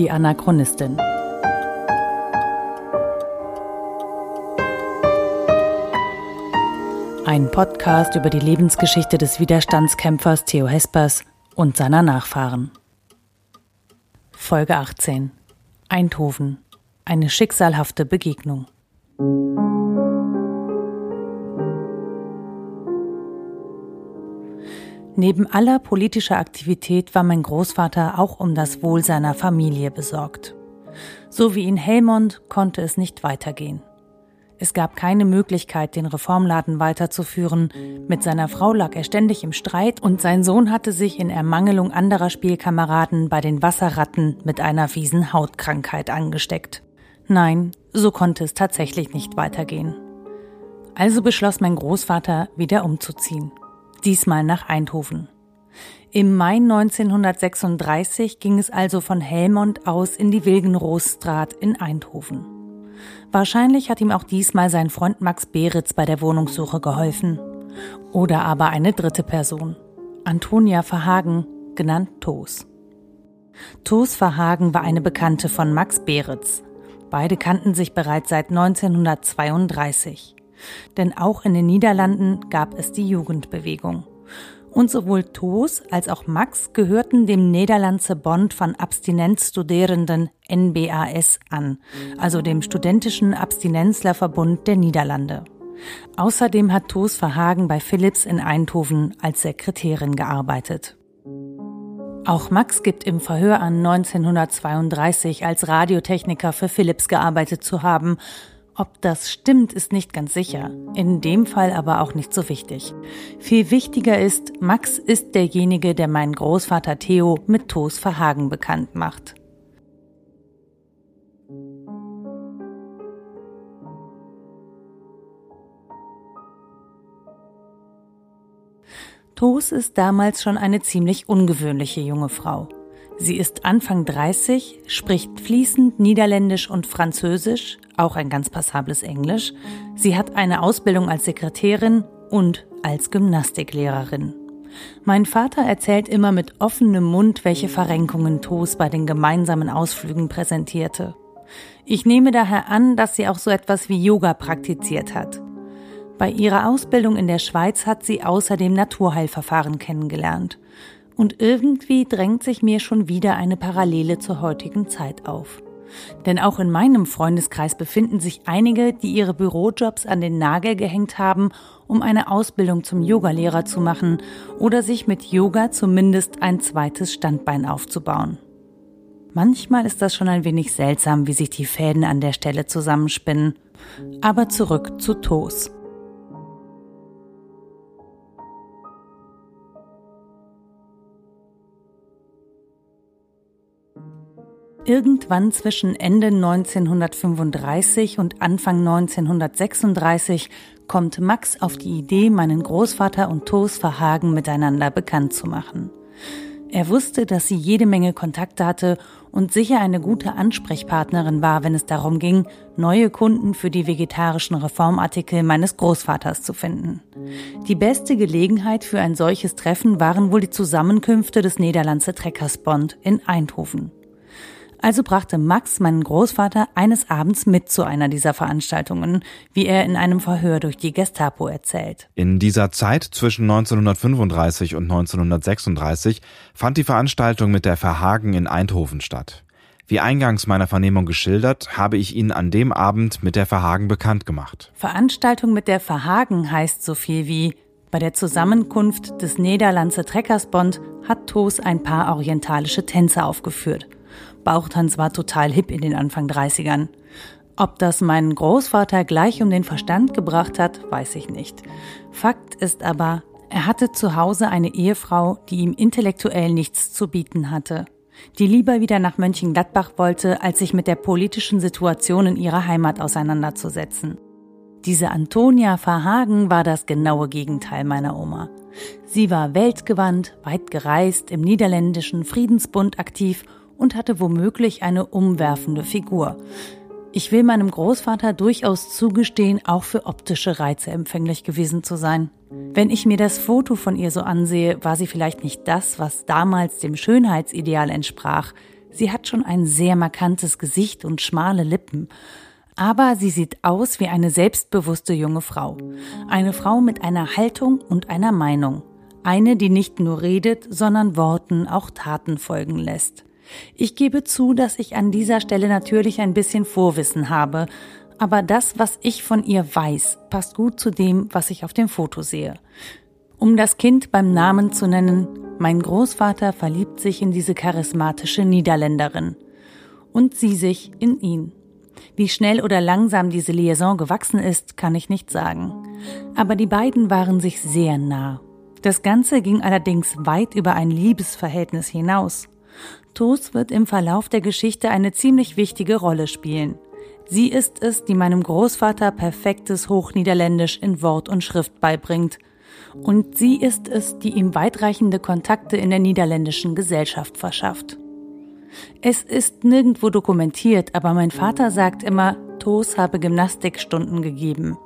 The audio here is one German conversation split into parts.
Die Anachronistin. Ein Podcast über die Lebensgeschichte des Widerstandskämpfers Theo Hespers und seiner Nachfahren. Folge 18. Eindhoven. Eine schicksalhafte Begegnung. Neben aller politischer Aktivität war mein Großvater auch um das Wohl seiner Familie besorgt. So wie in Helmond konnte es nicht weitergehen. Es gab keine Möglichkeit, den Reformladen weiterzuführen. Mit seiner Frau lag er ständig im Streit und sein Sohn hatte sich in Ermangelung anderer Spielkameraden bei den Wasserratten mit einer fiesen Hautkrankheit angesteckt. Nein, so konnte es tatsächlich nicht weitergehen. Also beschloss mein Großvater, wieder umzuziehen. Diesmal nach Eindhoven. Im Mai 1936 ging es also von Helmond aus in die Wilgenroosstraat in Eindhoven. Wahrscheinlich hat ihm auch diesmal sein Freund Max Beritz bei der Wohnungssuche geholfen. Oder aber eine dritte Person. Antonia Verhagen, genannt Toos. Toos Verhagen war eine Bekannte von Max Beritz. Beide kannten sich bereits seit 1932. Denn auch in den Niederlanden gab es die Jugendbewegung. Und sowohl Toos als auch Max gehörten dem Nederlandse Bond von Abstinenzstudierenden NBAS an, also dem Studentischen Abstinenzlerverbund der Niederlande. Außerdem hat Toos Verhagen bei Philips in Eindhoven als Sekretärin gearbeitet. Auch Max gibt im Verhör an, 1932 als Radiotechniker für Philips gearbeitet zu haben ob das stimmt, ist nicht ganz sicher. In dem Fall aber auch nicht so wichtig. Viel wichtiger ist, Max ist derjenige, der meinen Großvater Theo mit Toos Verhagen bekannt macht. Toos ist damals schon eine ziemlich ungewöhnliche junge Frau. Sie ist Anfang 30, spricht fließend Niederländisch und Französisch, auch ein ganz passables Englisch. Sie hat eine Ausbildung als Sekretärin und als Gymnastiklehrerin. Mein Vater erzählt immer mit offenem Mund, welche Verrenkungen Toos bei den gemeinsamen Ausflügen präsentierte. Ich nehme daher an, dass sie auch so etwas wie Yoga praktiziert hat. Bei ihrer Ausbildung in der Schweiz hat sie außerdem Naturheilverfahren kennengelernt. Und irgendwie drängt sich mir schon wieder eine Parallele zur heutigen Zeit auf. Denn auch in meinem Freundeskreis befinden sich einige, die ihre Bürojobs an den Nagel gehängt haben, um eine Ausbildung zum Yogalehrer zu machen oder sich mit Yoga zumindest ein zweites Standbein aufzubauen. Manchmal ist das schon ein wenig seltsam, wie sich die Fäden an der Stelle zusammenspinnen. Aber zurück zu Toast. Irgendwann zwischen Ende 1935 und Anfang 1936 kommt Max auf die Idee, meinen Großvater und Toos Verhagen miteinander bekannt zu machen. Er wusste, dass sie jede Menge Kontakte hatte und sicher eine gute Ansprechpartnerin war, wenn es darum ging, neue Kunden für die vegetarischen Reformartikel meines Großvaters zu finden. Die beste Gelegenheit für ein solches Treffen waren wohl die Zusammenkünfte des Niederlandse Treckersbond in Eindhoven. Also brachte Max meinen Großvater eines Abends mit zu einer dieser Veranstaltungen, wie er in einem Verhör durch die Gestapo erzählt. In dieser Zeit zwischen 1935 und 1936 fand die Veranstaltung mit der Verhagen in Eindhoven statt. Wie eingangs meiner Vernehmung geschildert, habe ich ihn an dem Abend mit der Verhagen bekannt gemacht. Veranstaltung mit der Verhagen heißt so viel wie bei der Zusammenkunft des Niederlandse Treckersbond hat Toos ein paar orientalische Tänze aufgeführt – Bauchtanz war total hip in den Anfang 30ern. Ob das meinen Großvater gleich um den Verstand gebracht hat, weiß ich nicht. Fakt ist aber, er hatte zu Hause eine Ehefrau, die ihm intellektuell nichts zu bieten hatte, die lieber wieder nach Mönchengladbach wollte, als sich mit der politischen Situation in ihrer Heimat auseinanderzusetzen. Diese Antonia Verhagen war das genaue Gegenteil meiner Oma. Sie war weltgewandt, weit gereist, im niederländischen Friedensbund aktiv und hatte womöglich eine umwerfende Figur. Ich will meinem Großvater durchaus zugestehen, auch für optische Reize empfänglich gewesen zu sein. Wenn ich mir das Foto von ihr so ansehe, war sie vielleicht nicht das, was damals dem Schönheitsideal entsprach, Sie hat schon ein sehr markantes Gesicht und schmale Lippen. Aber sie sieht aus wie eine selbstbewusste junge Frau. Eine Frau mit einer Haltung und einer Meinung. Eine, die nicht nur redet, sondern Worten auch Taten folgen lässt. Ich gebe zu, dass ich an dieser Stelle natürlich ein bisschen Vorwissen habe, aber das, was ich von ihr weiß, passt gut zu dem, was ich auf dem Foto sehe. Um das Kind beim Namen zu nennen, mein Großvater verliebt sich in diese charismatische Niederländerin und sie sich in ihn. Wie schnell oder langsam diese Liaison gewachsen ist, kann ich nicht sagen. Aber die beiden waren sich sehr nah. Das Ganze ging allerdings weit über ein Liebesverhältnis hinaus. Toos wird im Verlauf der Geschichte eine ziemlich wichtige Rolle spielen. Sie ist es, die meinem Großvater perfektes Hochniederländisch in Wort und Schrift beibringt. Und sie ist es, die ihm weitreichende Kontakte in der niederländischen Gesellschaft verschafft. Es ist nirgendwo dokumentiert, aber mein Vater sagt immer, Toos habe Gymnastikstunden gegeben.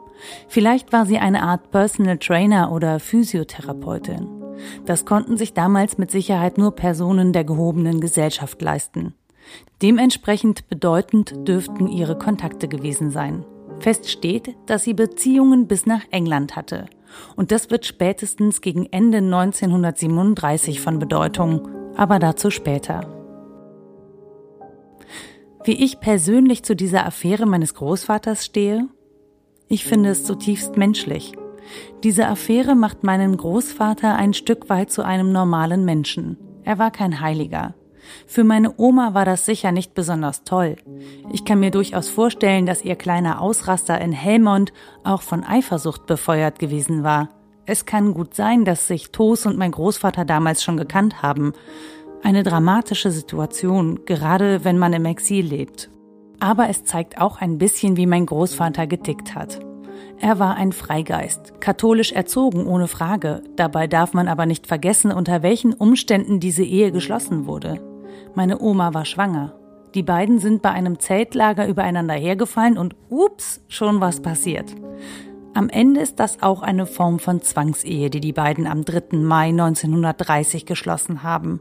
Vielleicht war sie eine Art Personal Trainer oder Physiotherapeutin. Das konnten sich damals mit Sicherheit nur Personen der gehobenen Gesellschaft leisten. Dementsprechend bedeutend dürften ihre Kontakte gewesen sein. Fest steht, dass sie Beziehungen bis nach England hatte. Und das wird spätestens gegen Ende 1937 von Bedeutung, aber dazu später. Wie ich persönlich zu dieser Affäre meines Großvaters stehe? Ich finde es zutiefst menschlich. Diese Affäre macht meinen Großvater ein Stück weit zu einem normalen Menschen. Er war kein Heiliger. Für meine Oma war das sicher nicht besonders toll. Ich kann mir durchaus vorstellen, dass ihr kleiner Ausraster in Helmond auch von Eifersucht befeuert gewesen war. Es kann gut sein, dass sich Tos und mein Großvater damals schon gekannt haben. Eine dramatische Situation, gerade wenn man im Exil lebt. Aber es zeigt auch ein bisschen, wie mein Großvater getickt hat. Er war ein Freigeist, katholisch erzogen ohne Frage. Dabei darf man aber nicht vergessen, unter welchen Umständen diese Ehe geschlossen wurde. Meine Oma war schwanger. Die beiden sind bei einem Zeltlager übereinander hergefallen und ups, schon was passiert. Am Ende ist das auch eine Form von Zwangsehe, die die beiden am 3. Mai 1930 geschlossen haben.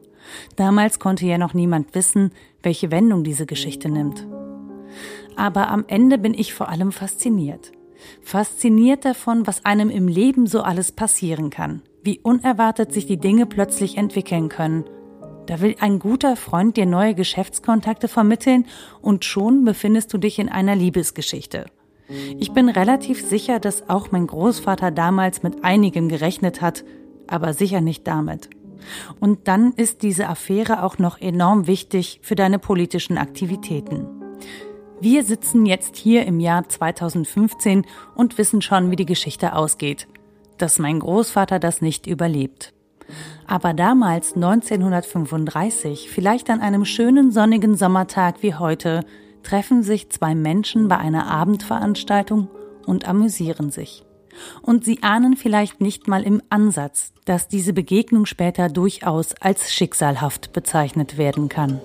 Damals konnte ja noch niemand wissen, welche Wendung diese Geschichte nimmt. Aber am Ende bin ich vor allem fasziniert. Fasziniert davon, was einem im Leben so alles passieren kann, wie unerwartet sich die Dinge plötzlich entwickeln können. Da will ein guter Freund dir neue Geschäftskontakte vermitteln und schon befindest du dich in einer Liebesgeschichte. Ich bin relativ sicher, dass auch mein Großvater damals mit einigem gerechnet hat, aber sicher nicht damit. Und dann ist diese Affäre auch noch enorm wichtig für deine politischen Aktivitäten. Wir sitzen jetzt hier im Jahr 2015 und wissen schon, wie die Geschichte ausgeht. Dass mein Großvater das nicht überlebt. Aber damals, 1935, vielleicht an einem schönen sonnigen Sommertag wie heute, treffen sich zwei Menschen bei einer Abendveranstaltung und amüsieren sich. Und sie ahnen vielleicht nicht mal im Ansatz, dass diese Begegnung später durchaus als schicksalhaft bezeichnet werden kann.